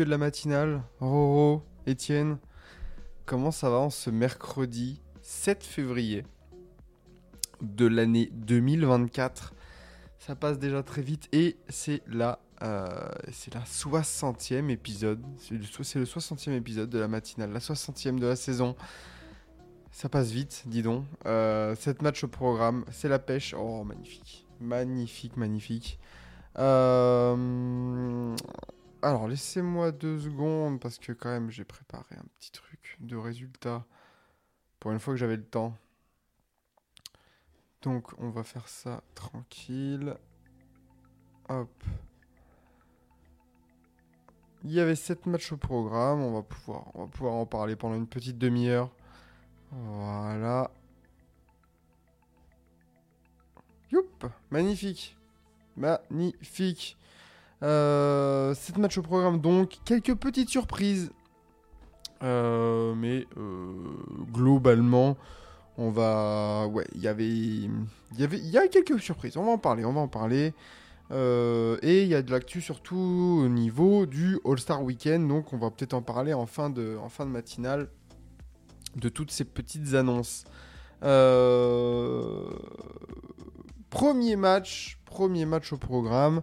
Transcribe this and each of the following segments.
De la matinale, Roro, Étienne, comment ça va en ce mercredi 7 février de l'année 2024 Ça passe déjà très vite et c'est la, euh, c'est la 60e épisode, c'est le, so- c'est le 60e épisode de la matinale, la 60e de la saison. Ça passe vite, dis donc. Euh, cette match au programme, c'est la pêche. Oh, magnifique. Magnifique, magnifique. Euh, Alors, laissez-moi deux secondes parce que quand même, j'ai préparé un petit truc de résultat pour une fois que j'avais le temps. Donc, on va faire ça tranquille. Hop. Il y avait sept matchs au programme. On va pouvoir, on va pouvoir en parler pendant une petite demi-heure. Voilà. Youp, magnifique. Magnifique. Euh, cette match au programme donc, quelques petites surprises. Euh, mais euh, globalement, on va... Ouais, il y avait... Il y avait... Y a quelques surprises, on va en parler, on va en parler. Euh, et il y a de l'actu surtout au niveau du All-Star Weekend, donc on va peut-être en parler en fin de, en fin de matinale de toutes ces petites annonces. Premier match, premier match au programme.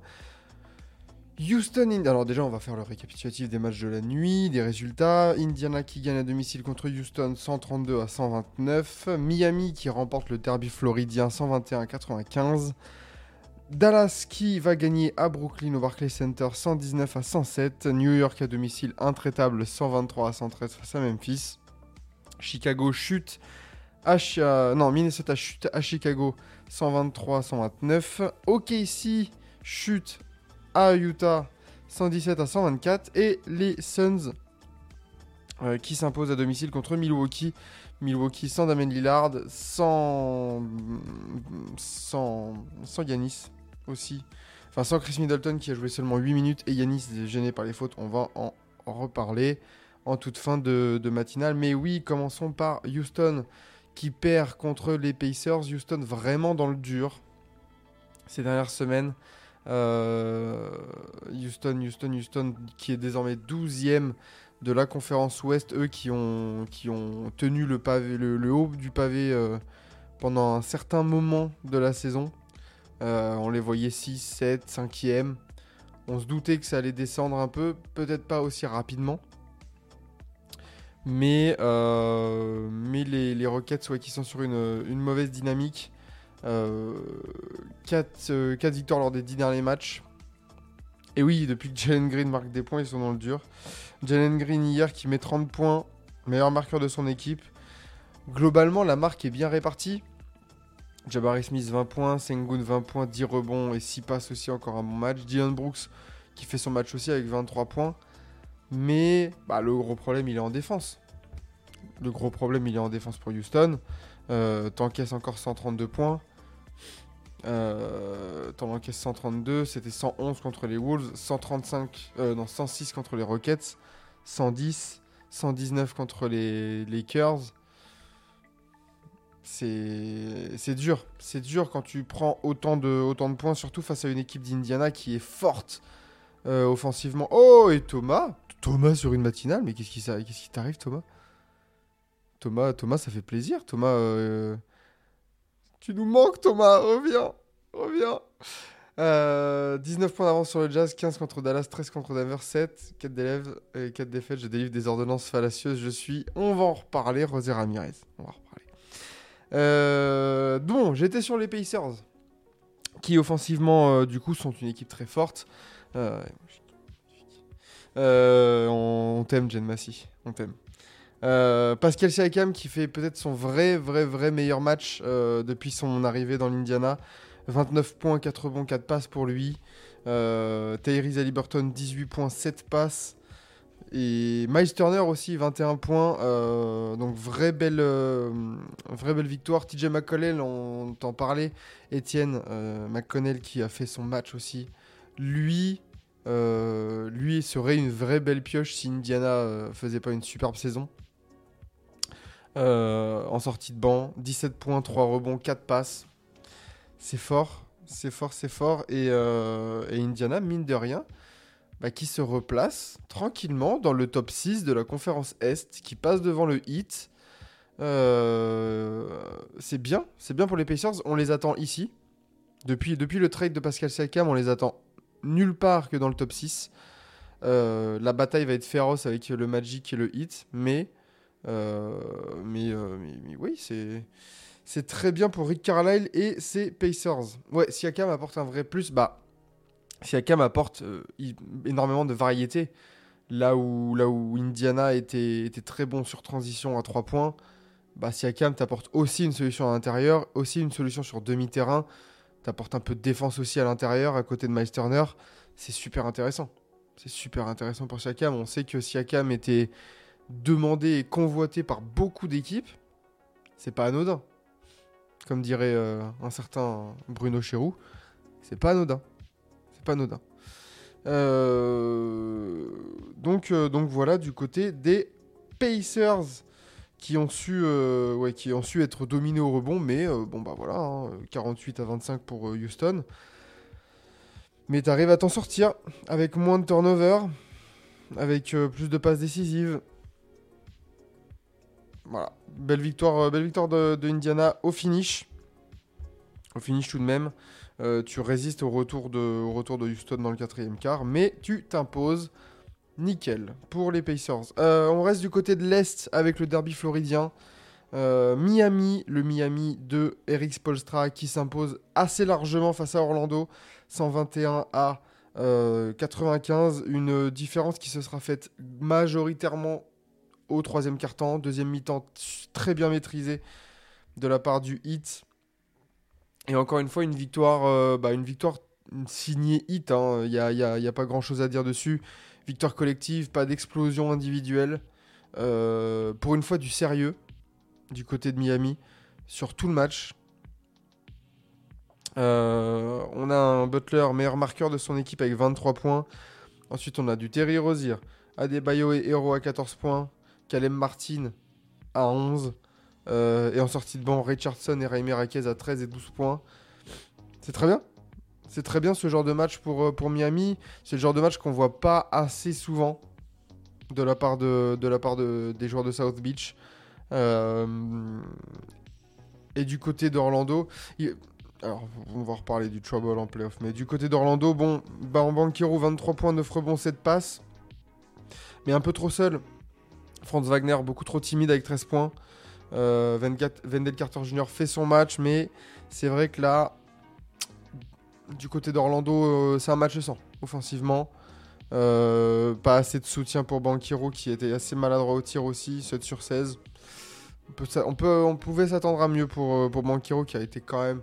Houston, alors déjà on va faire le récapitulatif des matchs de la nuit, des résultats. Indiana qui gagne à domicile contre Houston 132 à 129. Miami qui remporte le derby floridien 121 à 95. Dallas qui va gagner à Brooklyn au Barclays Center 119 à 107. New York à domicile intraitable 123 à 113 face à Memphis. Chicago chute non, Minnesota chute à Chicago 123 à 129. OKC chute à Utah 117 à 124 et les Suns euh, qui s'imposent à domicile contre Milwaukee. Milwaukee sans Damien Lillard, sans sans sans Yanis aussi. Enfin sans Chris Middleton qui a joué seulement 8 minutes et Yanis gêné par les fautes. On va en, reparler en toute fin de matinale. Mais oui, commençons par Houston qui perd contre les Pacers. Houston vraiment dans le dur ces dernières semaines. Euh, Houston, Houston, Houston qui est désormais 12e de la conférence Ouest. Eux qui ont, qui ont tenu le, haut du pavé euh, pendant un certain moment de la saison. Euh, on les voyait 6, 7, 5e. On se doutait que ça allait descendre un peu, peut-être pas aussi rapidement. Mais, les, les Rockets ouais, qui sont sur une mauvaise dynamique. 4, victoires lors des 10 derniers matchs. Et oui, depuis que Jalen Green marque des points, ils sont dans le dur. Jalen Green hier qui met 30 points, meilleur marqueur de son équipe. Globalement, la marque est bien répartie. Jabari Smith 20 points, Sengun 20 points, 10 rebonds et 6 passes aussi, encore un bon match. Dion Brooks qui fait son match aussi avec 23 points. Mais bah, le gros problème, il est en défense. Le gros problème, il est en défense pour Houston. Euh, T'encaisses encore 132 points. Euh, T'en encaisses 132. C'était 111 contre les Wolves. 135, euh, non, 106 contre les Rockets. 110, 119 contre les Lakers. C'est dur. C'est dur quand tu prends autant de, autant de points, surtout face à une équipe d'Indiana qui est forte euh, offensivement. Oh, et Thomas Thomas sur une matinale, mais qu'est-ce qui, qui t'arrive, Thomas? Thomas, Thomas, ça fait plaisir. Thomas, tu nous manques, Thomas. Reviens, reviens. Euh, 19 points d'avance sur le Jazz, 15 contre Dallas, 13 contre Denver, 7, 4 d'élèves et 4 défaites. Je délivre des ordonnances fallacieuses. Je suis. On va en reparler, Rosé Ramirez. On va en reparler. Euh, bon, j'étais sur les Pacers, qui offensivement, euh, du coup, sont une équipe très forte. Euh, euh, on on t'aime, Jen Massy. On t'aime. Euh, Pascal Siakam qui fait peut-être son vrai, vrai, vrai meilleur match euh, depuis son arrivée dans l'Indiana. 29 points, 4 rebonds, 4 passes pour lui. Euh, Tyrese Haliburton, 18 points, 7 passes. Et Miles Turner aussi, 21 points. Euh, donc, vraie belle, victoire. TJ McConnell, on t'en parlait. Etienne euh, McConnell qui a fait son match aussi. Lui, lui serait une vraie belle pioche si Indiana faisait pas une superbe saison. Euh, en sortie de banc, 17 points, 3 rebonds, 4 passes. C'est fort, c'est fort, c'est fort. Et, euh, Indiana, mine de rien, bah, qui se replace tranquillement dans le top 6 de la conférence Est, qui passe devant le Heat. Euh, c'est bien, c'est bien pour les Pacers. On les attend ici. Depuis, depuis le trade de Pascal Siakam, on les attend nulle part que dans le top 6. Euh, la bataille va être féroce avec le Magic et le Heat, mais, mais, euh, mais, oui, c'est, très bien pour Rick Carlisle et ses Pacers. Ouais, Siakam apporte un vrai plus. Bah, Siakam apporte euh, énormément de variété. Là où, Indiana était, très bon sur transition à 3 points, bah, Siakam t'apporte aussi une solution à l'intérieur, aussi une solution sur demi-terrain. T'apportes un peu de défense aussi à l'intérieur, à côté de Miles Turner. C'est super intéressant. C'est super intéressant pour Siakam. On sait que Siakam était demandé et convoité par beaucoup d'équipes. C'est pas anodin. Comme dirait euh, un certain Bruno Chéroux, c'est pas anodin. C'est pas anodin. Euh, donc, euh, donc voilà, du côté des Pacers qui ont su, être dominés au rebond, mais bon bah voilà, hein, 48 à 25 pour Houston. Mais t'arrives à t'en sortir avec moins de turnover, avec plus de passes décisives. Voilà, belle victoire, euh, belle victoire de, Indiana au finish. Au finish tout de même. Euh, tu résistes au retour, de, Houston dans le quatrième quart, mais tu t'imposes. Nickel pour les Pacers. Euh, on reste du côté de l'Est avec le derby floridien. Miami, le Miami de Eric Spolstra qui s'impose assez largement face à Orlando, 121 à euh, 95. Une différence qui se sera faite majoritairement au troisième quart-temps. Deuxième mi-temps très bien maîtrisée de la part du Heat. Et encore une fois, une victoire, euh, bah, une victoire signée Heat. hein. Il n'y a pas grand-chose à dire dessus. Victoire collective, pas d'explosion individuelle. Euh, pour une fois, du sérieux du côté de Miami sur tout le match. Euh, on a un Butler meilleur marqueur de son équipe avec 23 points. Ensuite, on a du Terry Rozier, Adebayo et Hero à 14 points, Caleb Martin à 11. Euh, et en sortie de banc, Richardson et Raimi Raquez à 13 et 12 points. C'est très bien. C'est très bien ce genre de match pour, euh, pour Miami. C'est le genre de match qu'on voit pas assez souvent de la part, de, de la part de, des joueurs de South Beach. Euh, et du côté d'Orlando, alors on va reparler du trouble en playoff, mais du côté d'Orlando, bon, Ban- Banquero 23 points, 9 rebonds, 7 passes, mais un peu trop seul. Franz Wagner beaucoup trop timide avec 13 points. Euh, Carter Jr. fait son match, mais c'est vrai que là, du côté d'Orlando, euh, c'est un match sans offensivement. Euh, pas assez de soutien pour Banquero qui était assez maladroit au tir aussi, 7 sur 16. On, pouvait s'attendre à mieux pour, euh, pour qui a été quand même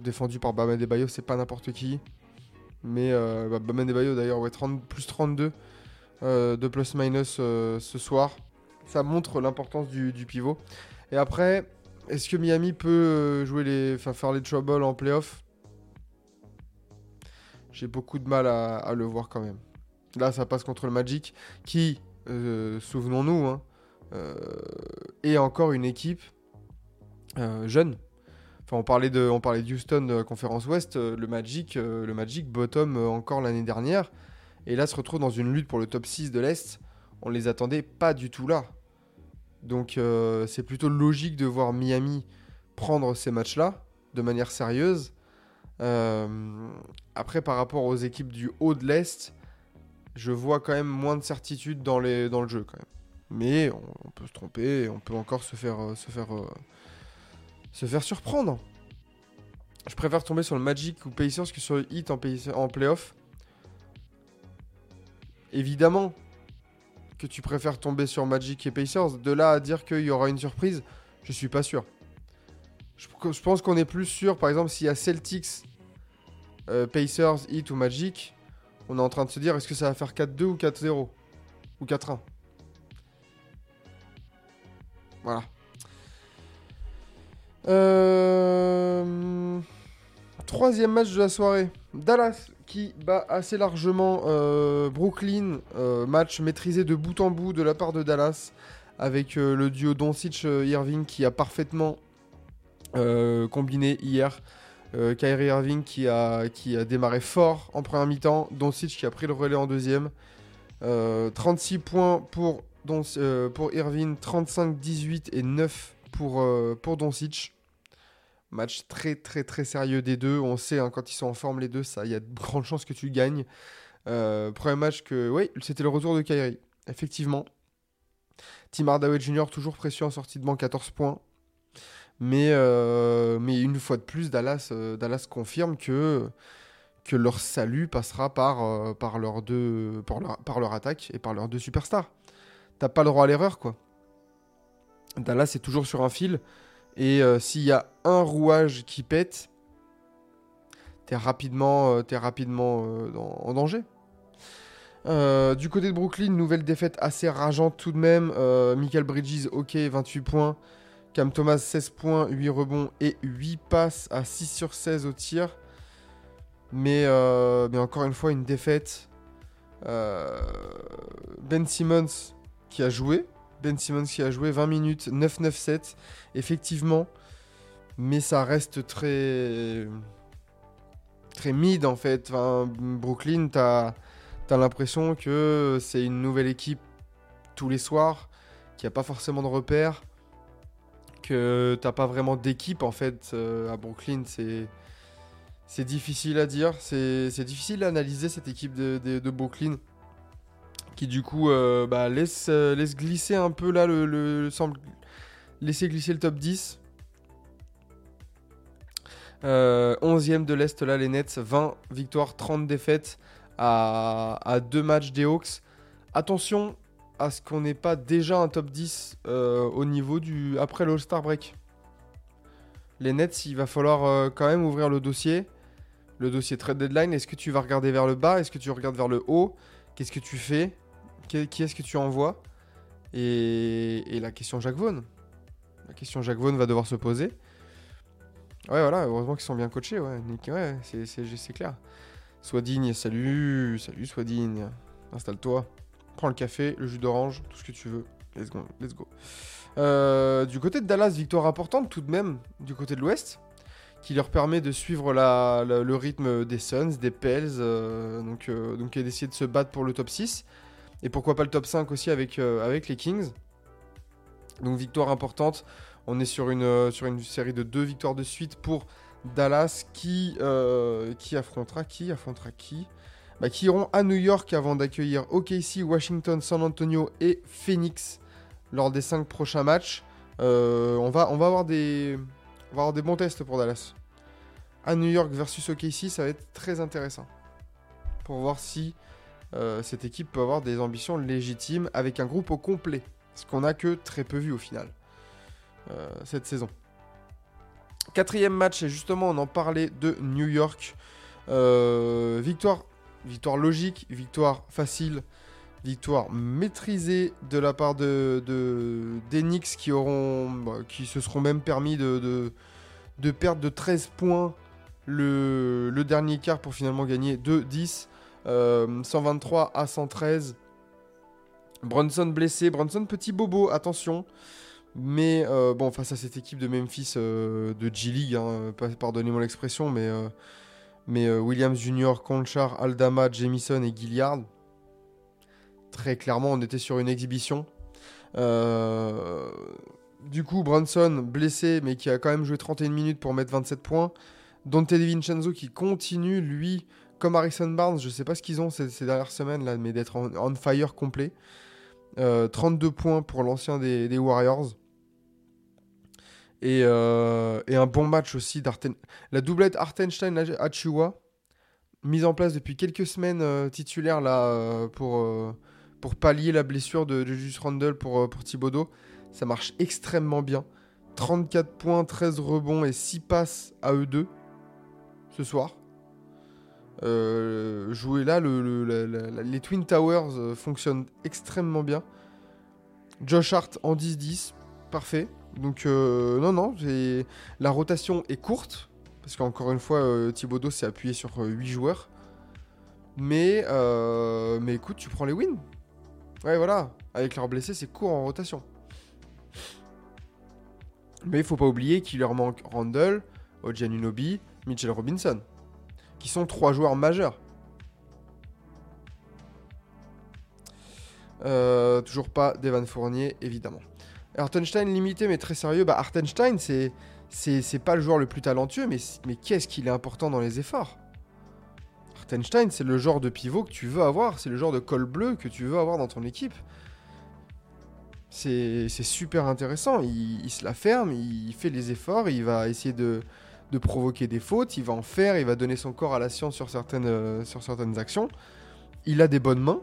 défendu par Bama Debayo, c'est pas n'importe qui. Mais euh, bah, Debayo d'ailleurs, ouais, 30, plus 32 euh, de plus-minus euh, ce soir. Ça montre l'importance du, pivot. Et après, est-ce que Miami peut euh, jouer les, enfin, faire les troubles en playoff? J'ai beaucoup de mal à, le voir quand même. Là, ça passe contre le Magic, qui, euh, souvenons-nous, hein, euh, est encore une équipe euh, jeune. Enfin, on parlait de, Houston conférence Ouest, euh, le Magic, euh, le Magic bottom euh, encore l'année dernière, et là se retrouve dans une lutte pour le top 6 de l'Est. On les attendait pas du tout là. Donc euh, c'est plutôt logique de voir Miami prendre ces matchs-là de manière sérieuse. Euh, après, par rapport aux équipes du haut de l'Est, je vois quand même moins de certitude dans, le jeu. Mais on, peut se tromper, et on peut encore se faire, euh, se faire, surprendre. Je préfère tomber sur le Magic ou Pacers que sur le Heat en, en playoff. Évidemment que tu préfères tomber sur Magic et Pacers. De là à dire qu'il y aura une surprise, je suis pas sûr. Je, je pense qu'on est plus sûr, par exemple, s'il y a Celtics, euh, Pacers, Heat ou Magic, on est en train de se dire est-ce que ça va faire 4-2 ou 4-0 ou 4-1. Voilà. Euh, Troisième match de la soirée. Dallas qui bat assez largement euh, Brooklyn. Euh, match maîtrisé de bout en bout de la part de Dallas. Avec euh, le duo Doncic-Irving qui a parfaitement combiné hier. Kyrie Irving qui a, qui a démarré fort en première mi-temps. Doncic qui a pris le relais en deuxième. Euh, 36 points pour, pour Irving, 35, 18 et 9 pour, pour Doncic. Match très très très sérieux des deux. On sait hein, quand ils sont en forme les deux, ça, il y a de grandes chances que tu gagnes. Euh, premier match que, oui, c'était le retour de Kyrie. Effectivement. Tim Hardaway Jr. toujours précieux en sortie de banc, 14 points. Mais, euh, mais une fois de plus, Dallas, euh, confirme que, leur salut passera par, par leur attaque et par leurs deux superstars. T'as pas le droit à l'erreur, quoi. Dallas est toujours sur un fil. Et euh, s'il y a un rouage qui pète, t'es rapidement, euh, t'es rapidement euh, en danger. Du côté de Brooklyn, nouvelle défaite assez rageante tout de même. Michael Bridges, ok, 28 points. Cam Thomas, 16 points, 8 rebonds et 8 passes à 6 sur 16 au tir. Mais, encore une fois, une défaite. Ben Simmons qui a joué. Ben Simmons qui a joué 20 minutes, 9-9-7. Effectivement. Mais ça reste très. très mid en fait. Brooklyn, t'as as, l'impression que c'est une nouvelle équipe tous les soirs, qu'il n'y a pas forcément de repères, que t'as pas vraiment d'équipe en fait euh, à Brooklyn. C'est. C'est difficile à dire, c'est difficile à analyser cette équipe de Brooklyn qui du coup euh, bah, laisse, euh, laisse glisser un peu là le, le- semble laisser glisser le top 10. Euh, 11e de l'Est là les Nets, 20 victoires, 30 défaites à, à deux matchs des Hawks. Attention à ce qu'on n'ait pas déjà un top 10 euh, au niveau du après le All-Star break. Les Nets, il va falloir quand même ouvrir le dossier. Le dossier trade deadline, est-ce que tu vas regarder vers le bas? Est-ce que tu regardes vers le haut? Qu'est-ce que tu fais? Qui, est-ce que tu envoies? Et, la question Jacques Vaughan. La question Jacques Vaughan va devoir se poser. Ouais, voilà, heureusement qu'ils sont bien coachés, ouais, ouais, c'est, clair. Sois digne, salut, salut, sois digne. Installe-toi, prends le café, le jus d'orange, tout ce que tu veux. Let's go, let's go. Euh, du côté de Dallas, victoire importante tout de même, du côté de l'Ouest, qui leur permet de suivre le rythme des Suns, des Pels, euh, donc, euh, donc d'essayer de se battre pour le top 6. Et pourquoi pas le top 5 aussi avec, euh, avec les Kings. Donc victoire importante. On est sur une, euh, sur une série de deux victoires de suite pour Dallas qui, euh, qui affrontera qui affrontera qui? Bah, Qui iront à New York avant d'accueillir OKC, Washington, San Antonio et Phoenix lors des cinq prochains matchs. On, va, on, va avoir des, on va avoir des bons tests pour Dallas. À New York versus OKC, ça va être très intéressant. Pour voir si euh, cette équipe peut avoir des ambitions légitimes avec un groupe au complet. Ce qu'on a que très peu vu au final euh, cette saison. Quatrième match, et justement on en parlait de New York. Euh, victoire, victoire logique, victoire facile, victoire maîtrisée de la part de, de qui auront, bah, qui se seront même permis de perdre de 13 points le, le dernier quart pour finalement gagner 2-10. Euh, 123 à 113. Brunson blessé. Brunson petit bobo, attention. Mais euh, bon, face à cette équipe de Memphis euh, de G-League, hein, pardonnez-moi l'expression, mais, euh, euh, Williams Jr., Conchar, Aldama, Jamison et Gilliard, très clairement, on était sur une exhibition. Euh, du coup, Brunson blessé, mais qui a quand même joué 31 minutes pour mettre 27 points. Dante DiVincenzo qui continue, lui, comme Harrison Barnes, je sais pas ce qu'ils ont ces, dernières semaines mais d'être en, on fire complet. Euh, 32 points pour l'ancien des, Warriors. Et, euh, et un bon match aussi d'Arten. La doublette Artenstein-Achiwa, mise en place depuis quelques semaines euh, titulaire là, euh, pour, euh, pallier la blessure de, de Julius Randle pour, euh, pour Thibodeau. Ça marche extrêmement bien. 34 points, 13 rebonds et 6 passes à eux deux ce soir. Euh, jouer là, les Twin Towers euh, fonctionnent extrêmement bien. Josh Hart en 10-10, parfait. Donc euh, non, non, la rotation est courte, parce qu'encore une fois, Thibodeau s'est appuyé sur 8 joueurs. Mais, mais écoute, tu prends les wins. Ouais, voilà. Avec leurs blessés, c'est court en rotation. Mais il faut pas oublier qu'il leur manque Randall, Ojianunobi, Mitchell Robinson, qui sont trois joueurs majeurs. Euh, toujours pas Devan Fournier, évidemment. Hartenstein limité, mais très sérieux. Bah, Hartenstein, c'est c'est pas le joueur le plus talentueux, mais, qu'est-ce qu'il est important dans les efforts? Hartenstein, c'est le genre de pivot que tu veux avoir, c'est le genre de col bleu que tu veux avoir dans ton équipe. C'est super intéressant, il se la ferme, il fait les efforts, il va essayer de, de provoquer des fautes, il va en faire, il va donner son corps à la science sur certaines, euh, actions. Il a des bonnes mains,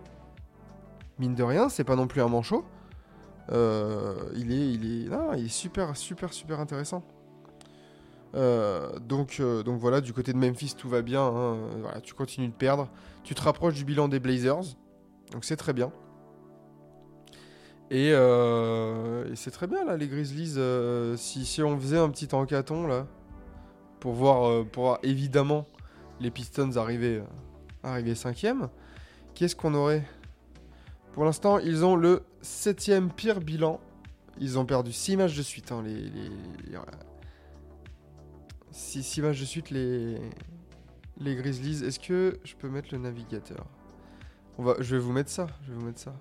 mine de rien, c'est pas non plus un manchot. Euh, il, est, il, est, il est super, super, super intéressant. Euh, donc, voilà, du côté de Memphis, tout va bien. hein. Tu continues de perdre. Tu te rapproches du bilan des Blazers. Donc c'est très bien. Et, c'est très bien là, les Grizzlies. si, si on faisait un petit encaton là, pour voir, euh, pour voir évidemment les Pistons arriver, euh, arriver cinquième, qu'est-ce qu'on aurait? Pour l'instant, ils ont le septième pire bilan. Ils ont perdu 6 matchs de suite. hein, les, les. 6 matchs de suite, les, les Grizzlies. Est-ce que je peux mettre le navigateur? On va, Je vais vous mettre ça. Je vais vous mettre ça.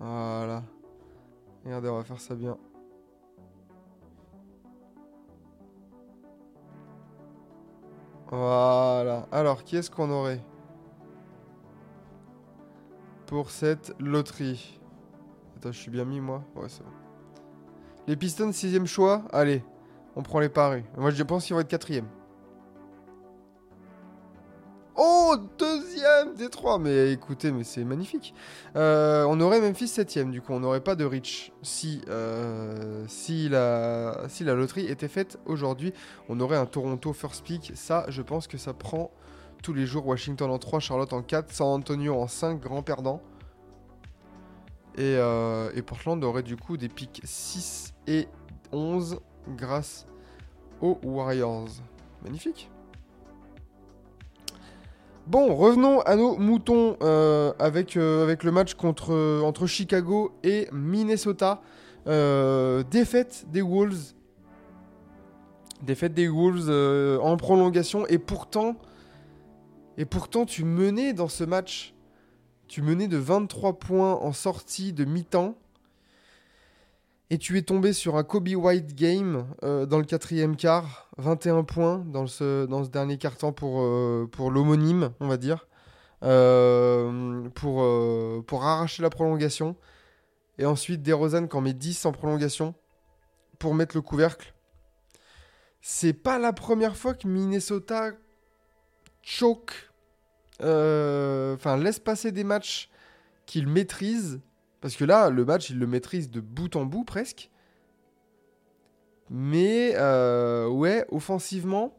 Voilà. Regardez, on va faire ça bien. Voilà. Alors, qui est-ce qu'on aurait pour cette loterie? Attends, je suis bien mis, moi? Ouais, c'est bon. Les Pistons, sixième choix? Allez, on prend les paris. Moi, je pense qu'ils vont être quatrième. Oh, deuxième des trois. Mais écoutez, mais c'est magnifique. Euh, on aurait Memphis septième, du coup. On n'aurait pas de Rich. Si, euh, si, la, si la loterie était faite aujourd'hui, on aurait un Toronto first pick. Ça, je pense que ça prend tous les jours. Washington en 3, Charlotte en 4, San Antonio en 5, grand perdant. Et, euh, et Portland aurait du coup des pics 6 et 11 grâce aux Warriors. Magnifique. Bon, revenons à nos moutons euh, avec, euh, avec le match euh, entre Chicago et Minnesota. Défaite des Wolves. Défaite des Wolves en prolongation. Et pourtant, et pourtant, tu menais dans ce match. Tu menais de 23 points en sortie de mi-temps. Et tu es tombé sur un Kobe White game euh, dans le quatrième quart. 21 points dans ce, dans ce dernier quart-temps pour, euh, pour l'homonyme, on va dire. Euh, pour, pour arracher la prolongation. Et ensuite, DeRozan qui en met 10 en prolongation pour mettre le couvercle. C'est pas la première fois que Minnesota choke enfin laisse passer des matchs qu'il maîtrise parce que là le match il le maîtrise de bout en bout presque mais euh, ouais offensivement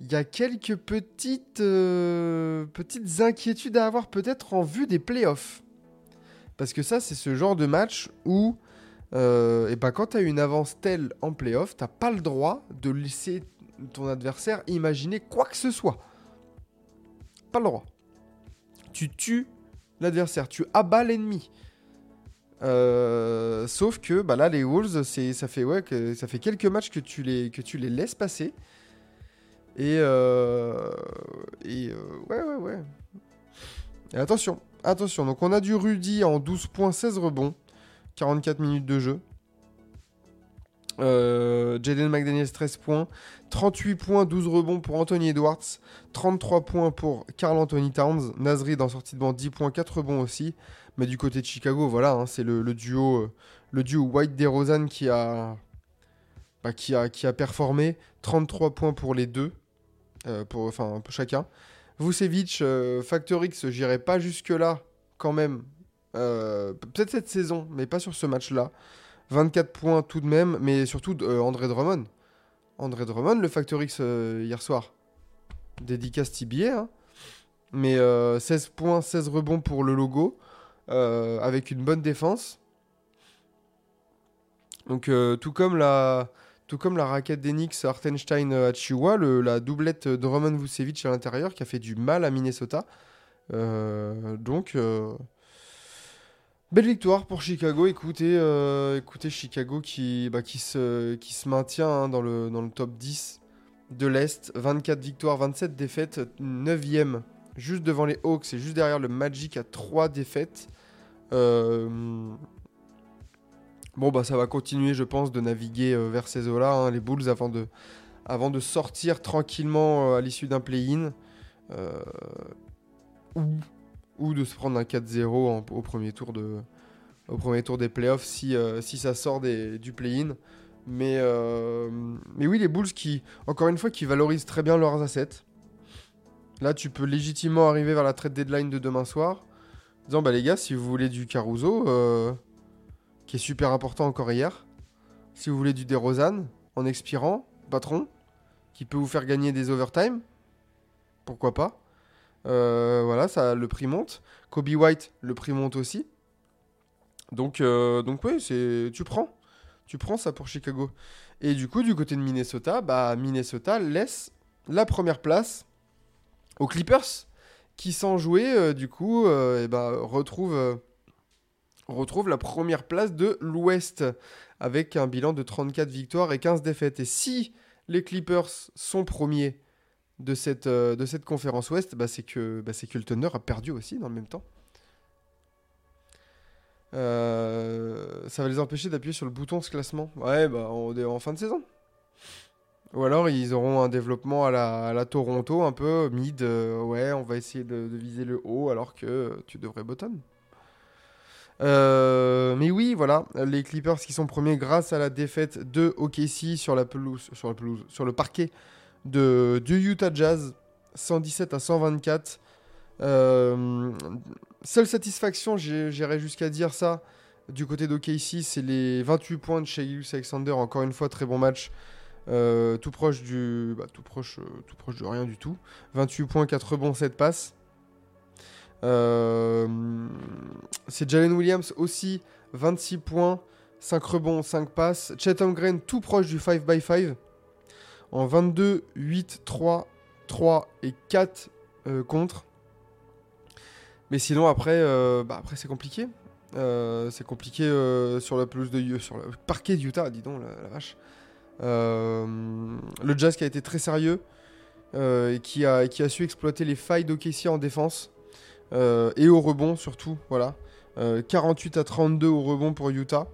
il y a quelques petites euh, petites inquiétudes à avoir peut-être en vue des playoffs parce que ça c'est ce genre de match où euh, et ben quand tu as une avance telle en playoff t'as pas le droit de laisser ton adversaire imaginer quoi que ce soit. Pas le droit. Tu tues l'adversaire, tu abats l'ennemi. Euh, sauf que bah là les Wolves, ça fait ouais ça fait quelques matchs que tu les que tu les laisses passer. Et euh, et euh, ouais ouais ouais. Et attention, attention. Donc on a du Rudy en 12 points, 16 rebonds, 44 minutes de jeu. Euh, Jaden McDaniels 13 points, 38 points, 12 rebonds pour Anthony Edwards, 33 points pour Carl Anthony Towns, Nasrid en sortie de banc 10 points, 4 rebonds aussi. Mais du côté de Chicago, voilà, hein, c'est le, duo, euh, le duo White DeRozan qui bah, qui a, qui a performé, 33 points pour les deux. euh, pour, enfin, pour chacun. Vucevic, euh, Factor X, j'irai pas jusque-là quand même. Peut-être cette saison, mais pas sur ce match-là. 24 points tout de même, mais surtout euh, André Drummond. André Drummond, le Factor X euh, hier soir. Dédicace TBA. hein. Mais euh, 16 points, 16 rebonds pour le logo. euh, avec une bonne défense. Donc euh, tout comme la, tout comme la raquette d'Enix Hartenstein euh, à Chihuahua, la doublette Drummond Vucevic à l'intérieur qui a fait du mal à Minnesota. Euh, donc euh, belle victoire pour Chicago. Écoutez, euh, écoutez Chicago qui, bah, se, maintient hein, dans, le, top 10 de l'Est. 24 victoires, 27 défaites, 9ème juste devant les Hawks et juste derrière le Magic à 3 défaites. Euh, Bon, bah ça va continuer, je pense, de naviguer euh, vers ces eaux-là, hein, les Bulls, avant de, sortir tranquillement à l'issue d'un play-in. Ou de se prendre un 4-0 en- au, premier tour des playoffs si, euh, si ça sort du play-in. Mais, euh, mais oui, les Bulls qui, encore une fois, qui valorisent très bien leurs assets. Là, tu peux légitimement arriver vers la trade deadline de demain soir. Disant, bah les gars, si vous voulez du Caruso, euh, qui est super important encore hier. Si vous voulez du DeRozan en expirant, patron, qui peut vous faire gagner des overtime, pourquoi pas? Euh, voilà, ça, le prix monte. Kobe White, le prix monte aussi. Donc, euh, donc oui, tu prends, tu prends ça pour Chicago. Et du coup, du côté de Minnesota, bah Minnesota laisse la première place aux Clippers, qui sans jouer, euh, du coup, bah, retrouve. retrouve la première place de l'Ouest avec un bilan de 34 victoires et 15 défaites. Et si les Clippers sont premiers de cette, euh, de cette conférence Ouest, bah, c'est que, bah, que le Thunder a perdu aussi dans le même temps. Euh, ça va les empêcher d'appuyer sur le bouton ce classement. Ouais, bah, on est en fin de saison. Ou alors ils auront un développement à la, à Toronto, un peu mid. euh, ouais, on va essayer de, viser le haut alors que tu devrais bottom. Mais oui, voilà, les Clippers qui sont premiers grâce à la défaite de OKC sur la pelouse, sur le parquet de, Utah Jazz, 117 à 124. Euh, seule satisfaction, j'irais jusqu'à dire ça, du côté d'OKC, c'est les 28 points de Shai Alexander. Encore une fois, très bon match. Euh, tout proche du, bah, euh, de rien du tout. 28 points, 4 rebonds, 7 passes. C'est Jalen Williams aussi, 26 points, 5 rebonds, 5 passes. Chet Holmgren tout proche du 5x5 en 22, 8, 3, 3 et 4 euh, contre. Mais sinon après, euh, bah, c'est compliqué. Euh, c'est compliqué sur la pelouse de sur le parquet de Utah, dis donc la, vache. Le Jazz qui a été très sérieux et qui a, su exploiter les failles d'OKC en défense. Et au rebond surtout, voilà. Euh, 48 à 32 au rebond pour Utah.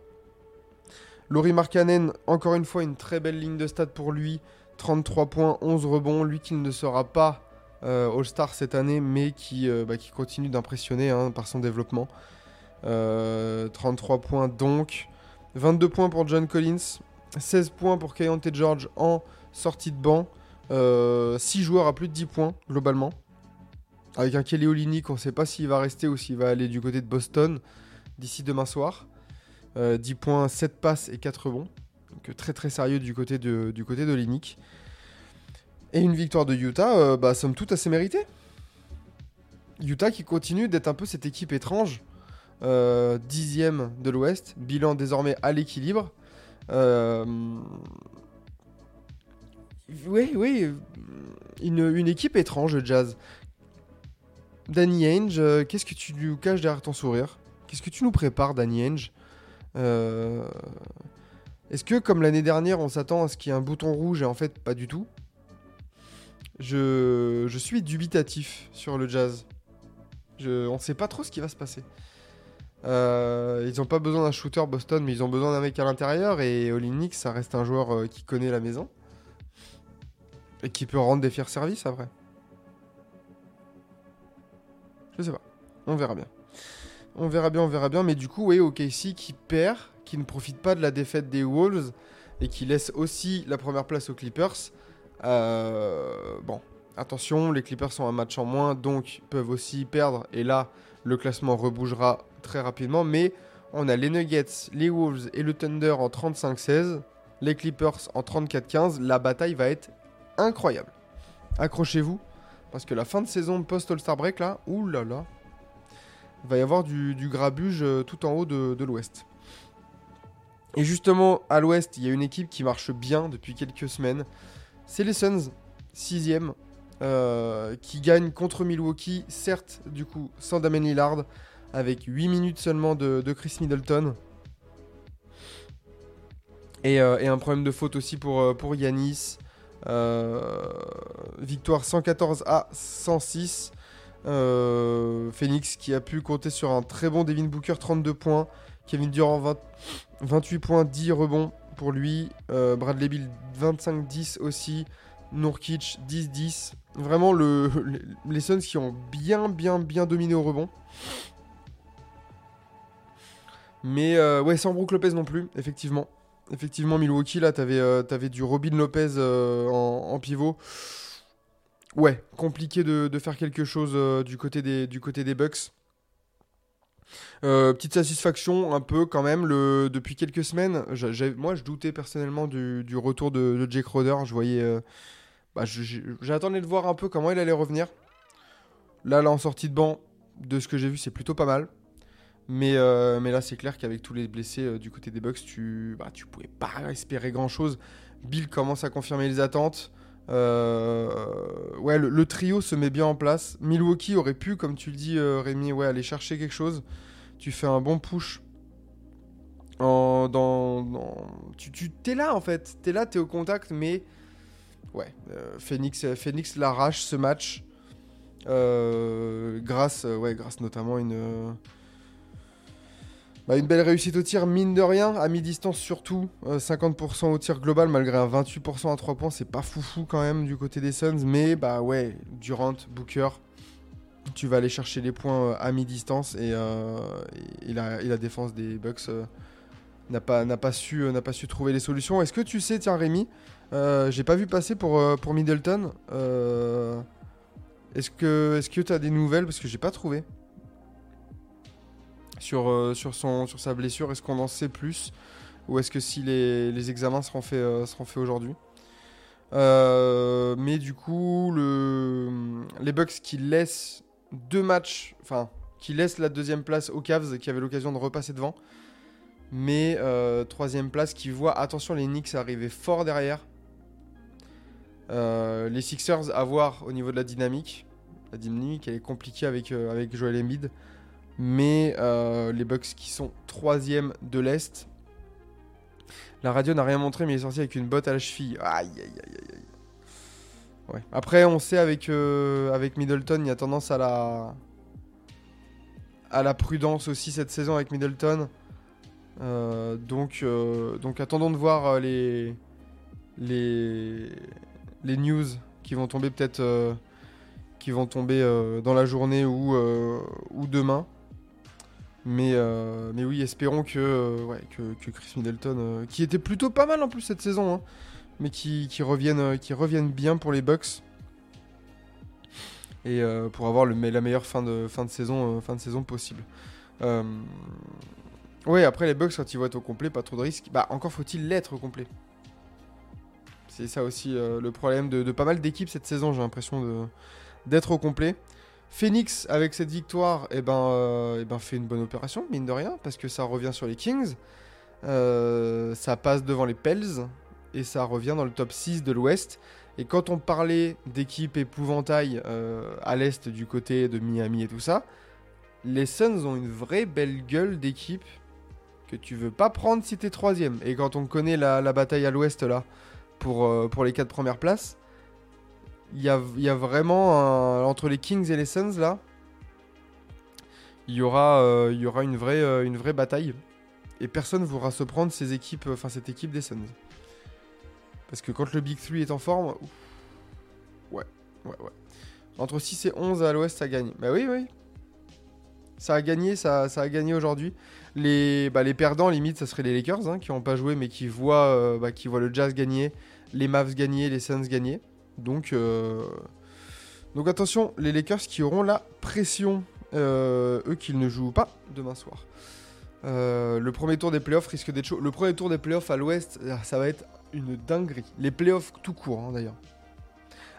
Laurie Markkanen, encore une fois, une très belle ligne de stats pour lui. 33 points, 11 rebonds. Lui qui ne sera pas euh, All-Star cette année, mais qui, euh, bah, continue d'impressionner hein, par son développement. Euh, 33 points donc. 22 points pour John Collins. 16 points pour Kayonte George en sortie de banc. 6 joueurs à plus de 10 points globalement. Avec un Kelly Olynyk, on ne sait pas s'il va rester ou s'il va aller du côté de Boston d'ici demain soir. Euh, 10 points, 7 passes et 4 rebonds. Très très sérieux du côté de, du. Et une victoire de Utah, euh, bah, somme toute assez méritée. Utah qui continue d'être un peu cette équipe étrange. Euh, dixième de l'Ouest, bilan désormais à l'équilibre. Euh, Oui, oui, une, équipe étrange, Jazz. Danny Ainge, euh, qu'est-ce que tu nous caches derrière ton sourire? Qu'est-ce que tu nous prépares, Danny Ainge? Est-ce que, comme l'année dernière, on s'attend à ce qu'il y ait un bouton rouge et en fait, pas du tout? Je, je suis dubitatif sur le Jazz. On ne sait pas trop ce qui va se passer. Euh, ils n'ont pas besoin d'un shooter Boston, mais ils ont besoin d'un mec à l'intérieur. Et Olinik, ça reste un joueur euh, qui connaît la maison. Et qui peut rendre des fiers services après. Je sais pas. On verra bien. On verra bien, on verra bien. Mais du coup, oui, OKC qui perd, qui ne profite pas de la défaite des Wolves et qui laisse aussi la première place aux Clippers. Euh, bon, attention, les Clippers sont un match en moins, donc peuvent aussi perdre. Et là, le classement rebougera très rapidement. Mais on a les Nuggets, les Wolves et le Thunder en 35-16, les Clippers en 34-15. La bataille va être incroyable. Accrochez-vous, parce que la fin de saison post-All-Star Break, là, oulala, va y avoir du, grabuge euh, tout en haut de l'Ouest. Et justement, à l'Ouest, il y a une équipe qui marche bien depuis quelques semaines. C'est les Suns, 6ème, euh, qui gagne contre Milwaukee, certes, du coup, sans Damien Lillard, avec 8 minutes seulement de, Chris Middleton. Et, euh, et un problème de faute aussi pour, euh, Yanis. Euh, victoire 114 à 106. Euh, Phoenix qui a pu compter sur un très bon Devin Booker, 32 points. Kevin Durant, 20 28 points, 10 rebonds pour lui. Euh, Bradley Bill, 25-10 aussi. Nurkic, 10-10. Vraiment, le, les- Suns qui ont bien, bien, bien dominé au rebond. Mais euh, ouais, sans Brook Lopez non plus, effectivement. Effectivement, Milwaukee, là, t'avais euh, du Robin Lopez en, pivot. Ouais, compliqué de, faire quelque chose du côté des Bucks. Euh, petite satisfaction un peu quand même depuis quelques semaines. moi, je doutais personnellement du, retour de, Jake Roder. Je voyais, euh, bah, j'attendais de voir un peu comment il allait revenir. Là, là en sortie de banc, de ce que j'ai vu, c'est plutôt pas mal. Mais, euh, mais là, c'est clair qu'avec tous les blessés du côté des Bucks, tu, bah, tu pouvais pas espérer grand chose. Bill commence à confirmer les attentes. Euh, ouais, le, trio se met bien en place. Milwaukee aurait pu, comme tu le dis, euh, Rémi, ouais, aller chercher quelque chose. Tu fais un bon push. Dans, tu, tu t'es là en fait, t'es là, t'es au contact, mais ouais, euh, Phoenix, Phoenix l'arrache ce match euh, grâce, euh, ouais, grâce notamment une euh, bah, une belle réussite au tir, mine de rien, à mi-distance surtout. euh, 50% au tir global, malgré un 28% à 3 points, c'est pas foufou quand même du côté des Suns. Mais bah ouais, Durant, Booker, tu vas aller chercher les points euh, à mi-distance. Et, euh, et, la, défense des Bucks euh, n'a pas, su, euh, trouver les solutions. Est-ce que tu sais, tiens Rémi, euh, j'ai pas vu passer pour, euh, Middleton. euh, est-ce que est-ce que tu as des nouvelles? Parce que j'ai pas trouvé sur, euh, sur, sa blessure Est-ce qu'on en sait plus Ou est-ce que si les, examens seront faits, euh, aujourd'hui? Euh, Mais du coup, le, les Bucks qui laissent deux matchs, enfin, qui laissent la deuxième place aux Cavs qui avaient l'occasion de repasser devant. Mais troisième place qui voit, attention, les Knicks arriver fort derrière. Les Sixers à voir au niveau de la dynamique. La dynamique, elle est compliquée avec, avec Joel Embiid. Mais euh, les Bucks qui sont troisième de l'Est. La radio n'a rien montré, mais il est sorti avec une botte à la cheville. Aïe, aïe, aïe, aïe. Ouais. Après, on sait avec, euh, avec Middleton, il y a tendance à la, à la prudence aussi cette saison avec Middleton. Euh, donc, donc attendons de voir les, les, les news qui vont tomber peut-être qui vont tomber dans la journée ou, ou demain. Mais, euh, mais oui, espérons que, euh, ouais, que, que Chris Middleton, euh, qui était plutôt pas mal en plus cette saison, hein, mais qui, qui, revienne, qui bien pour les Bucks. Et pour avoir le, la meilleure fin de, fin de, saison, fin de saison possible. Ouais, après les Bucks, quand ils vont être au complet, pas trop de risques. Bah, encore faut-il l'être au complet. C'est ça aussi le problème de, de pas mal d'équipes cette saison, j'ai l'impression d'être au complet. Phoenix, avec cette victoire, eh ben, euh, eh ben, fait une bonne opération, mine de rien, parce que ça revient sur les Kings. Euh, ça passe devant les Pels, et ça revient dans le top 6 de l'Ouest. Et quand on parlait d'équipes épouvantail euh, à l'Est du côté de Miami et tout ça, les Suns ont une vraie belle gueule d'équipe que tu veux pas prendre si t'es troisième. Et quand on connaît la, bataille à l'Ouest là, pour, pour les quatre premières places, il y a, vraiment un- entre les Kings et les Suns là, il y aura, euh, euh, une vraie bataille. Et personne ne voudra se prendre ces équipes, enfin cette équipe des Suns. Parce que quand le Big 3 est en forme, ouais, ouais, ouais. Entre 6 et 11 à l'ouest, ça gagne. Bah oui, oui. Ça a gagné, ça, a gagné aujourd'hui. Les, bah, les perdants, limite, ça serait les Lakers, hein, qui n'ont pas joué, mais qui voient, euh, bah, qui voient le Jazz gagner, les Mavs gagner, les Suns gagner. Donc, euh, Donc attention, les Lakers qui auront la pression, euh, eux qui ne jouent pas demain soir. Euh, le premier tour des playoffs risque d'être chaud. Le premier tour des playoffs à l'ouest, ah, ça va être une dinguerie. Les playoffs tout court hein, d'ailleurs.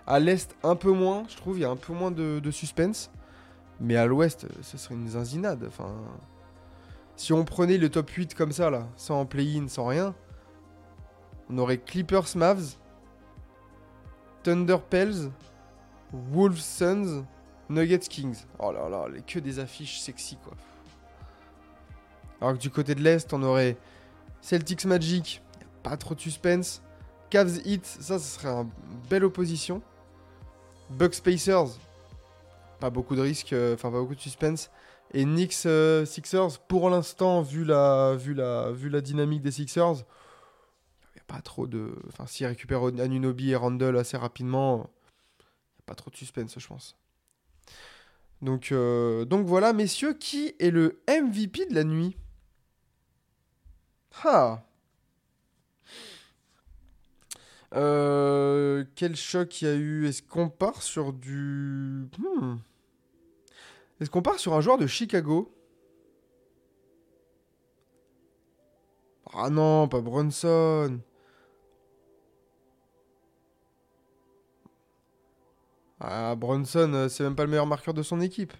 À l'est, un peu moins, je trouve, il y a un peu moins de, de suspense. Mais à l'ouest, ce serait une zinzinade. Enfin, si on prenait le top 8 comme ça, là, sans play-in, sans rien, on aurait Clippers Mavs, Thunder Pels, Wolves Suns, Nuggets Kings. Oh là là, les, que des affiches sexy quoi. Alors que du côté de l'Est, on aurait Celtics Magic, pas trop de suspense. Cavs Heat, ça, ce serait une belle opposition. Bucks Pacers, pas beaucoup de risques, euh, enfin pas beaucoup de suspense. Et Knicks euh, Sixers, pour l'instant, vu la, dynamique des Sixers, pas trop de. Enfin, s'ils récupèrent Anunobi et Randall assez rapidement, il n'y a pas trop de suspense, je pense. Donc, euh, donc voilà, messieurs, qui est le MVP de la nuit? Ah quel choc il y a eu? Est-ce qu'on part sur du. Hmm. Est-ce qu'on part sur un joueur de Chicago? Ah non, pas Brunson. Ah, Brunson, euh, c'est même pas le meilleur marqueur de son équipe.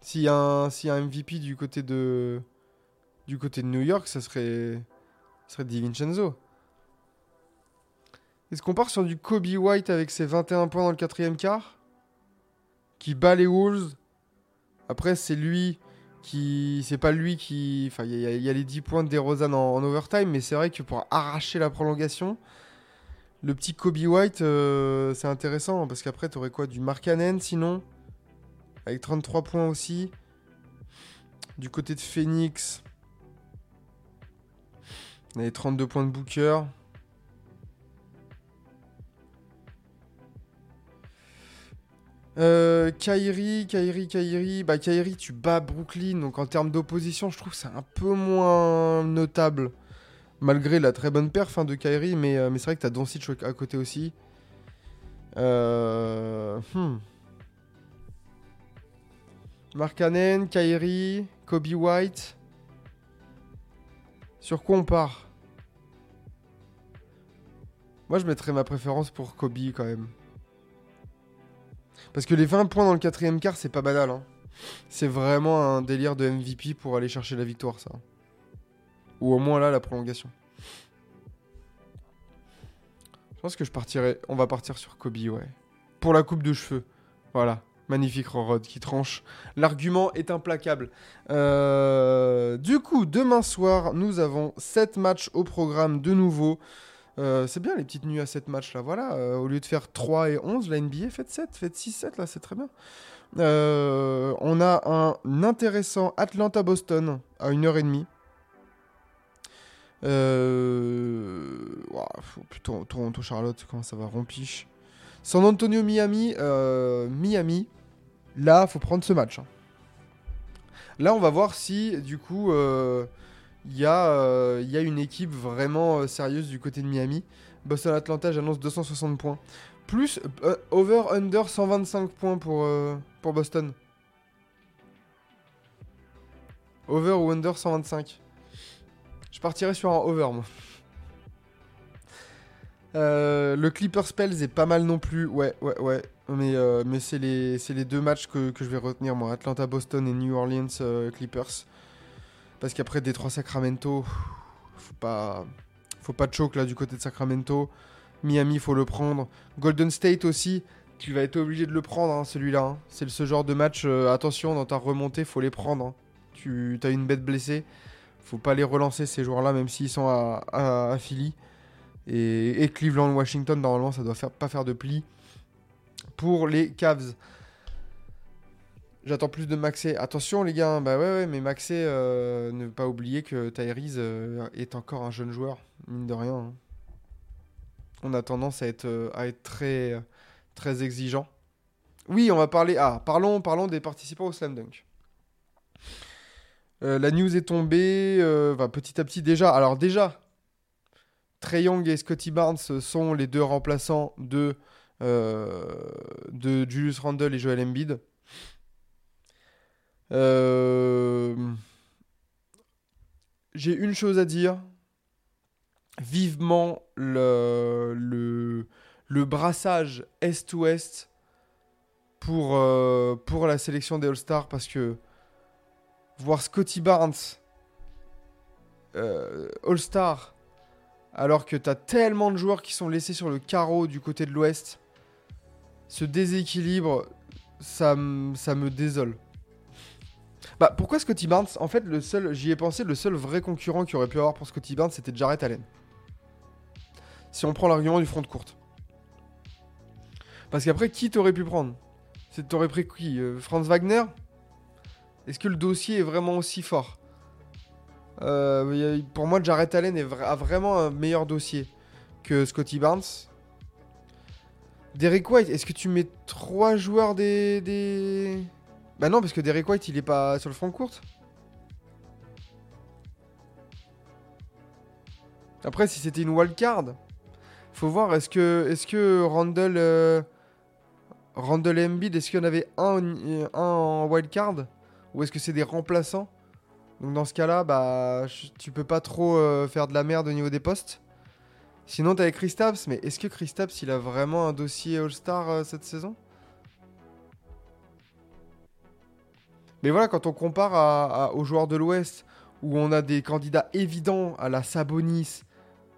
S'il y, a un- MVP du côté de New York, ça serait DiVincenzo. Est-ce qu'on part sur du Kobe White avec ses 21 points dans le quatrième quart Qui bat les Wolves? Après, c'est lui qui. C'est pas lui qui. Enfin, il y, a- il y a les 10 points de DeRozan en, en overtime, mais c'est vrai que pour arracher la prolongation, le petit Kobe White, euh, c'est intéressant parce qu'après, t'aurais quoi? Du Markkanen sinon? Avec 33 points aussi. Du côté de Phoenix, on a les 32 points de Booker. Euh, Kyrie, Kyrie, Kyrie. Bah, Kyrie, tu bats Brooklyn. Donc, en termes d'opposition, je trouve que c'est un peu moins notable. Malgré la très bonne perf hein, de. Mais, euh, mais c'est vrai que t'as Doncic à côté aussi. Euh... Hmm. Kyrie, Kobe White. Sur quoi on part? Moi, je mettrais ma préférence pour Kobe quand même. Parce que les 20 points dans le quatrième quart, c'est pas banal. hein. C'est vraiment un délire de MVP pour aller chercher la victoire, ça. Ou au moins là, la prolongation. Je pense que je partirai. On va partir sur Kobe, ouais. Pour la coupe de cheveux. Voilà. Magnifique Rorod qui tranche. L'argument est implacable. Euh, du coup, demain soir, nous avons 7 matchs au programme de nouveau. Euh, c'est bien les petites nuits à 7 matchs là, voilà. Euh, au lieu de faire 3 et 11, la NBA, faites 7, faites 6-7 là, c'est très bien. On a un intéressant Atlanta-Boston à 1h30. Euh... putain, Toronto-Charlotte, comment ça va, rompiche. San Antonio-Miami, euh, Miami, là, faut prendre ce match. hein. Là, on va voir si, du coup, euh, il y, a, euh, il y a une équipe vraiment euh, sérieuse du côté de Miami. Boston-Atlanta, j'annonce 260 points. Plus euh, over-under 125 points pour, euh, pour Boston. Over ou under 125 Je partirais sur un over, moi. Euh, le Clippers Spells est pas mal non plus. Ouais, ouais, ouais. Mais, euh, c'est les, deux matchs que, je vais retenir, moi. Atlanta-Boston et New Orleans euh, Clippers. Parce qu'après Détroit Sacramento, faut pas, faut pas de choke là du côté de Sacramento. Miami, faut le prendre. Golden State aussi, tu vas être obligé de le prendre hein, celui-là. hein. C'est ce genre de match. attention, dans ta remontée, faut les prendre. hein. Tu as une bête blessée, faut pas les relancer ces joueurs-là, même s'ils sont à, Philly. Et, Cleveland, Washington, normalement, ça doit faire, pas faire de pli. Pour les Cavs. J'attends plus de Maxé. Attention les gars, hein, bah ouais, ouais mais Maxé, euh, ne pas oublier que Tyrese euh, est encore un jeune joueur, mine de rien. hein. On a tendance à être, euh, à être très, très exigeant. Oui, on va parler. Ah, parlons, parlons des participants au Slam Dunk. Euh, la news est tombée euh, petit à petit déjà. Alors déjà, Trey Young et Scotty Barnes sont les deux remplaçants de euh, Julius Randle et Joel Embiid. J'ai une chose à dire. Vivement le, brassage Est-Ouest pour, pour la sélection des All-Stars parce que voir Scotty Barnes euh, All-Star alors que t'as tellement de joueurs qui sont laissés sur le carreau du côté de l'Ouest, ce déséquilibre, ça, ça me désole. Bah pourquoi Scotty Barnes? En fait, le seul, j'y ai pensé, le seul vrai concurrent qu'il aurait pu avoir pour Scotty Barnes, c'était Jarrett Allen. Si on prend l'argument du front de courte. Parce qu'après, qui t'aurais pu prendre? T'aurais pris qui? Euh, Franz Wagner? Est-ce que le dossier est vraiment aussi fort Euh, Pour moi, Jarrett Allen est a vraiment un meilleur dossier que Scotty Barnes. Derek White, est-ce que tu mets trois joueurs des. Bah non, parce que Derek White, il est pas sur le front de courte. Après, si c'était une wildcard, faut voir, est-ce que, est-ce que Randall, euh, Randall Embiid, est-ce qu'il y en avait un en wildcard Ou est-ce que c'est des remplaçants? Donc dans ce cas-là, bah, tu peux pas trop euh, faire de la merde au niveau des postes. Sinon, t'avais Kristaps, mais est-ce que Kristaps, il a vraiment un dossier All-Star euh, cette saison? Mais voilà, quand on compare aux joueurs de l'Ouest, où on a des candidats évidents à la Sabonis,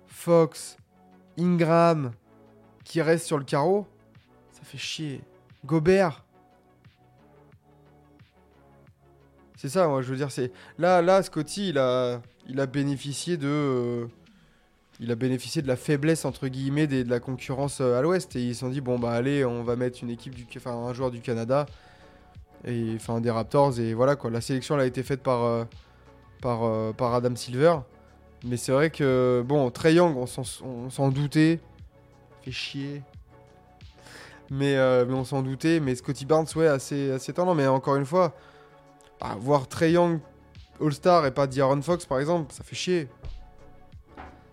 Fox, Ingram, qui restent sur le carreau, ça fait chier. Gobert. C'est ça, moi, je veux dire, c'est... Là, là, Scotty, il a, il a bénéficié de... euh, Il a bénéficié de la faiblesse, entre guillemets, de la concurrence euh, à l'Ouest. Et ils se sont dit, bon, bah allez, on va mettre une équipe du... Enfin, un joueur du Canada. Et enfin des Raptors et voilà quoi. La sélection elle a été faite par euh, par, par Adam Silver. Mais c'est vrai que bon Trey Young on s'en, doutait. Fait chier. Mais, mais on s'en doutait. Mais Scotty Barnes ouais assez assez étonnant mais encore une fois bah, voir Trey Young All-Star et pas D'Aaron Fox par exemple ça fait chier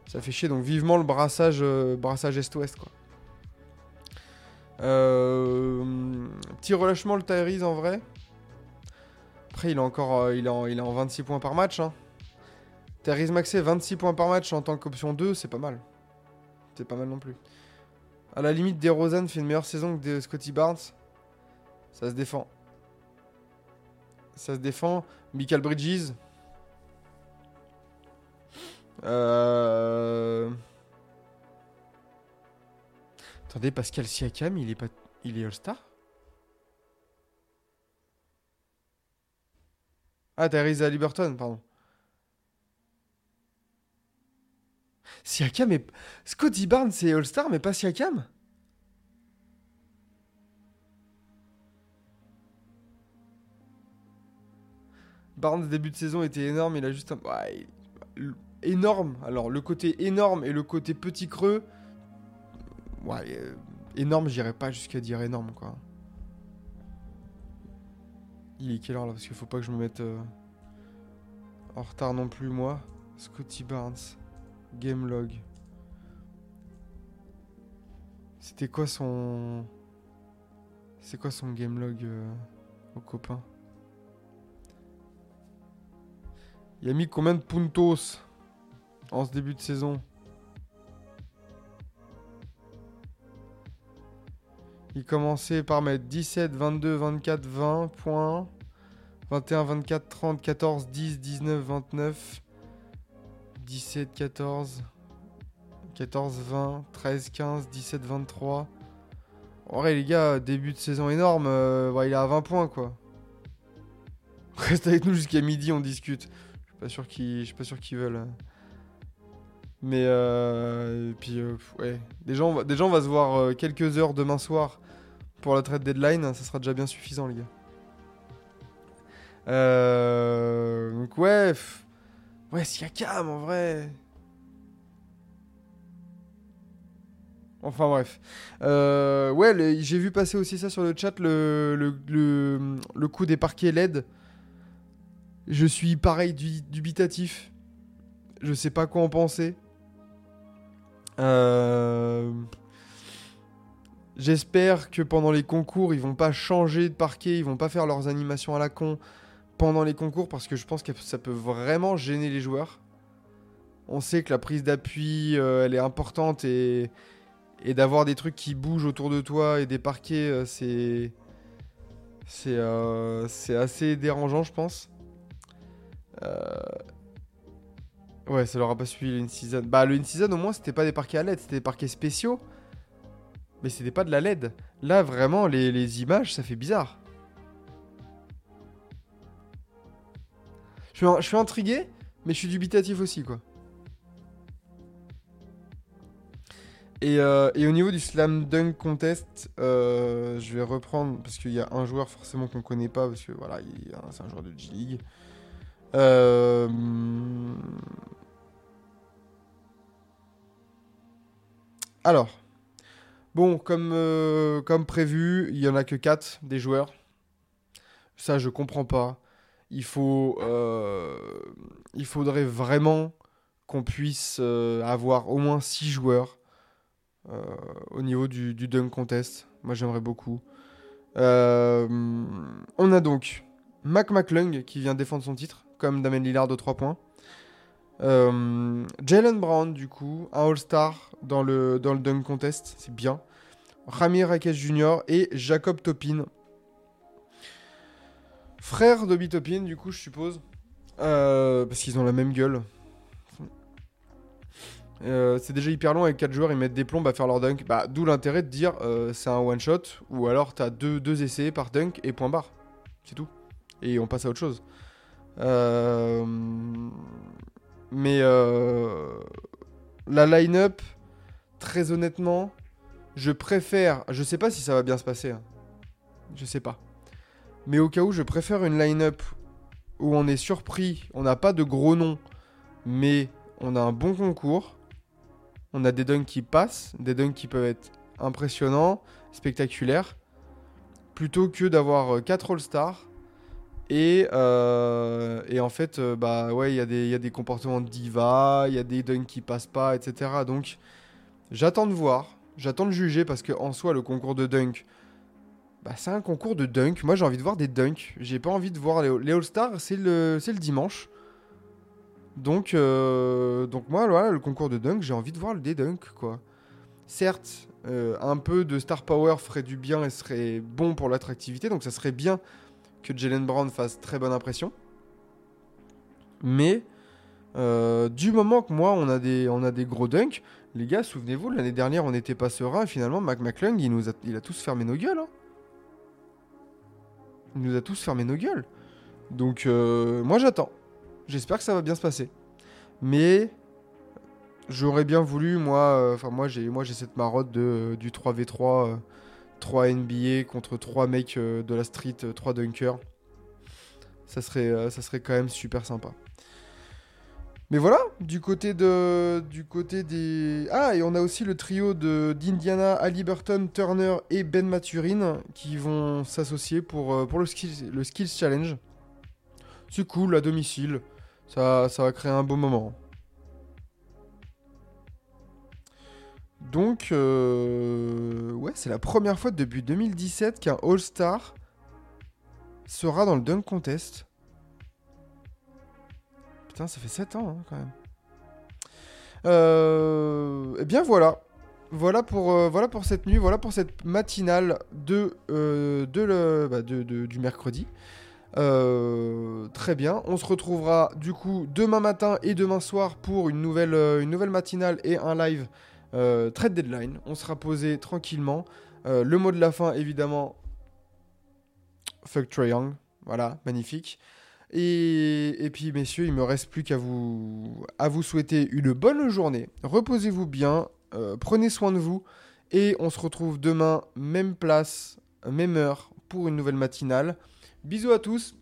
ça fait chier donc vivement le brassage euh, brassage Est-Ouest quoi euh, petit relâchement le Tyrese en vrai. Après, il est encore euh, il en, il est en 26 points par match. Hein. Tyrese Maxey, 26 points par match en tant qu'option 2, c'est pas mal. C'est pas mal non plus. À la limite, DeRozan fait une meilleure saison que de Scotty Barnes. Ça se défend. Ça se défend. Michael Bridges. Euh... Attendez, Pascal Siakam, il est pas, il est All-Star? Ah, Tyrese Liberton, pardon. Siakam est... Scotty Barnes, c'est All-Star, mais pas Siakam? Barnes, début de saison, était énorme, il a juste un... Ouais, Énorme. Alors, le côté énorme et le côté petit creux... Ouais, euh, énorme, j'irais pas jusqu'à dire énorme, quoi. Il est quelle heure là? Parce qu'il faut pas que je me mette euh, en retard non plus, moi. Scotty Barnes. Game log. C'était quoi son. C'est quoi son game log euh, au copain? Il a mis combien de puntos en ce début de saison? Il commençait par mettre 17, 22, 24, 20 points. 21, 24, 30, 14, 10, 19, 29. 17, 14. 14, 20, 13, 15, 17, 23. En vrai, les gars, début de saison énorme. euh, il est à 20 points, quoi. Reste avec nous jusqu'à midi, on discute. Je suis pas sûr qu'ils, veulent. Mais euh, et puis euh, ouais, déjà on va, on va se voir euh, quelques heures demain soir pour la trade deadline, ça sera déjà bien suffisant les gars. Euh, donc ouais, pff, ouais Siakam en vrai. Enfin bref. Euh, ouais, j'ai vu passer aussi ça sur le chat, le, le, le, le coup des parquets LED. Je suis pareil du- dubitatif. Je sais pas quoi en penser. Euh, J'espère que pendant les concours, ils vont pas changer de parquet, ils vont pas faire leurs animations à la con pendant les concours parce que je pense que ça peut vraiment gêner les joueurs. On sait que la prise d'appui, euh, elle est importante et, d'avoir des trucs qui bougent autour de toi et des parquets, euh, c'est c'est assez dérangeant, je pense. Euh, Ouais, ça leur a pas suivi le. Bah, le au moins, c'était pas des parquets à LED, c'était des parquets spéciaux. Mais c'était pas de la LED. Là, vraiment, les, les images, ça fait bizarre. Je suis, je suis intrigué, mais je suis dubitatif aussi, quoi. Et, euh, et au niveau du Slam Dunk Contest, euh, je vais reprendre, parce qu'il y a un joueur forcément qu'on connaît pas, parce que voilà, il- c'est un joueur de G-League. Euh, Alors, bon, comme, euh, prévu, il y en a que 4 des joueurs. Ça, je comprends pas. Il faut, euh, il faudrait vraiment qu'on puisse avoir au moins 6 joueurs au niveau du, du dunk contest. Moi, j'aimerais beaucoup. On a donc Mac McClung qui vient défendre son titre, comme Damien Lillard de 3 points. Euh, Jalen Brown, du coup, un All-Star dans le, dans le dunk contest, c'est bien. Rami Rakesh Jr. et Jacob Topin. Frère d'Obi Topin, du coup, je suppose. Euh, parce qu'ils ont la même gueule. Euh, c'est déjà hyper long avec 4 joueurs, ils mettent des plombes à faire leur dunk. Bah, D'où l'intérêt de dire c'est un one shot, ou alors t'as deux, deux essais par dunk et point barre. C'est tout. Et on passe à autre chose. Euh, Mais euh, la line-up, très honnêtement, je préfère. Je sais pas si ça va bien se passer. hein. Je sais pas. Mais au cas où, je préfère une line-up où on est surpris, on n'a pas de gros noms, mais on a un bon concours. On a des dunks qui passent, des dunks qui peuvent être impressionnants, spectaculaires, plutôt que d'avoir 4 All-Stars. Et, euh, et en fait, euh, bah ouais, il y, a des- comportements de diva, il y a des dunks qui passent pas, etc. Donc, j'attends de voir, j'attends de juger parce que en soi, le concours de dunk, bah, c'est un concours de dunk. Moi, j'ai envie de voir des dunks. J'ai pas envie de voir les, All-Stars, c'est le, le dimanche. Donc, euh, donc moi, le concours de dunk, j'ai envie de voir des dunks, quoi. Certes, un peu de star power ferait du bien et serait bon pour l'attractivité, donc ça serait bien que Jalen Brown fasse très bonne impression. Mais euh, du moment que moi, on a des, gros dunks, les gars, souvenez-vous, l'année dernière, on n'était pas serein finalement, Mac McClung, il, nous a, tous fermé nos gueules. hein. Il nous a tous fermé nos gueules. Donc, euh, moi, j'attends. J'espère que ça va bien se passer. Mais j'aurais bien voulu, moi, euh, enfin, moi, j'ai moi j'ai cette marotte de, du 3v3, euh, 3 NBA contre 3 mecs euh, de la street, 3 dunkers. Ça serait, euh, ça serait quand même super sympa. Mais voilà, du côté de, du côté des, ah et on a aussi le trio de d'Indiana, Halliburton, Turner et Ben Maturin qui vont s'associer pour, euh, pour le skills, le skills challenge. C'est cool à domicile, ça, ça va créer un beau moment. Donc, euh, ouais, c'est la première fois depuis 2017 qu'un All-Star sera dans le Dunk Contest. Putain, ça fait 7 ans hein, quand même. Euh, eh bien voilà. Voilà pour, euh, voilà pour cette nuit, voilà pour cette matinale de, de le, bah, du mercredi. Très bien. On se retrouvera du coup demain matin et demain soir pour une nouvelle matinale et un live euh, trade deadline. On sera posé tranquillement. Euh, le mot de la fin, évidemment. Fuck Trae Young. Voilà, magnifique. Et, et puis, messieurs, il me reste plus qu'à vous, à vous souhaiter une bonne journée. Reposez-vous bien. euh, prenez soin de vous. Et on se retrouve demain, même place, même heure, pour une nouvelle matinale. Bisous à tous.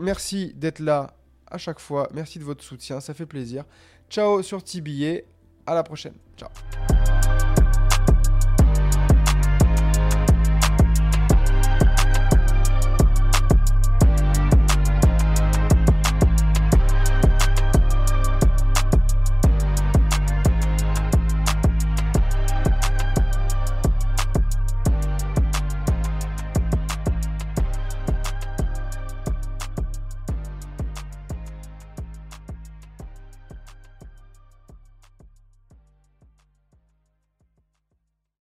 Merci d'être là à chaque fois. Merci de votre soutien. Ça fait plaisir. Ciao sur TBA. À la prochaine. Ciao.